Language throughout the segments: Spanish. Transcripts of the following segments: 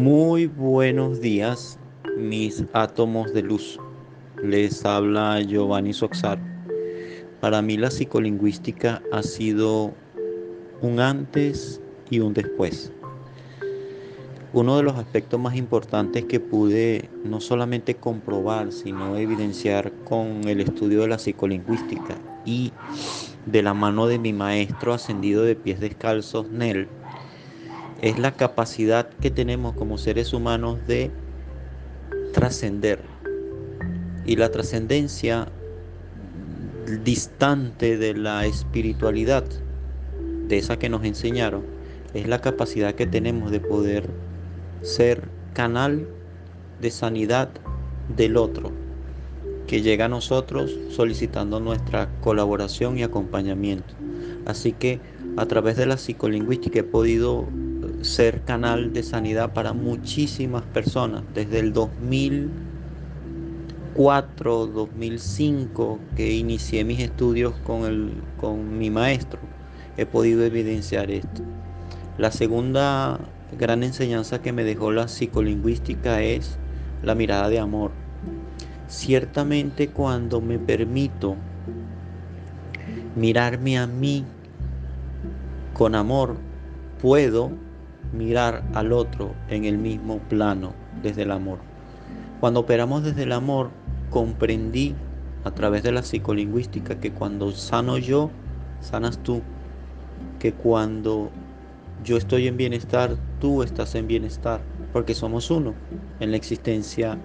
Buenos días, mis átomos de luz. Les habla Giovanni Soxar. Para mí la psicolingüística ha sido un antes y un después. Uno de los aspectos más importantes que pude no solamente comprobar, sino evidenciar con el estudio de la psicolingüística y de la mano de mi maestro ascendido de pies descalzos, Nel, es la capacidad que tenemos como seres humanos de trascender. Y la trascendencia distante de la espiritualidad, de esa que nos enseñaron, es la capacidad que tenemos de poder ser canal de sanidad del otro, que llega a nosotros solicitando nuestra colaboración y acompañamiento. Así que a través de la psicolingüística he podido ser canal de sanidad para muchísimas personas. Desde el 2004, 2005 que inicié mis estudios con, el, con mi maestro, he podido evidenciar esto. La segunda gran enseñanza que me dejó la psicolingüística es la mirada de amor. Ciertamente cuando me permito mirarme a mí con amor, puedo mirar al otro en el mismo plano desde el amor. Cuando operamos desde el amor, comprendí a través de la psicolingüística que cuando sano yo, sanas tú. Que cuando yo estoy en bienestar, tú estás en bienestar, porque somos uno en la existencia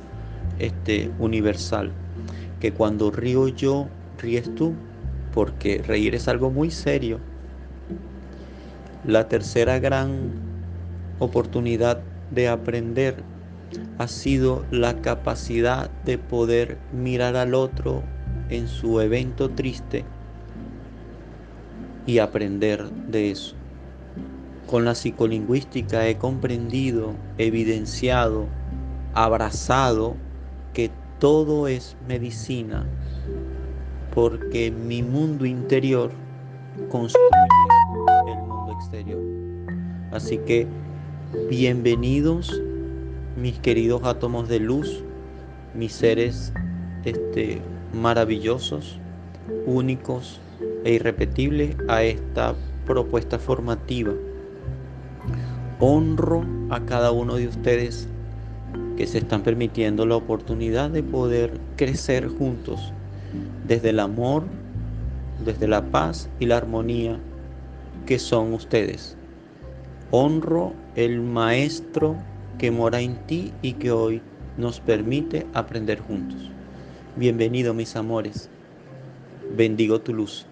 este, universal. Que cuando río yo, ríes tú, porque reír es algo muy serio. La tercera gran oportunidad de aprender ha sido la capacidad de poder mirar al otro en su evento triste y aprender de eso. Con la psicolingüística he comprendido, evidenciado, abrazado que todo es medicina porque mi mundo interior construye el mundo exterior. Así que Bienvenidos mis queridos átomos de luz, mis seres este, maravillosos, únicos e irrepetibles a esta propuesta formativa. Honro a cada uno de ustedes que se están permitiendo la oportunidad de poder crecer juntos desde el amor, desde la paz y la armonía que son ustedes. Honro el Maestro que mora en ti y que hoy nos permite aprender juntos. Bienvenido mis amores. Bendigo tu luz.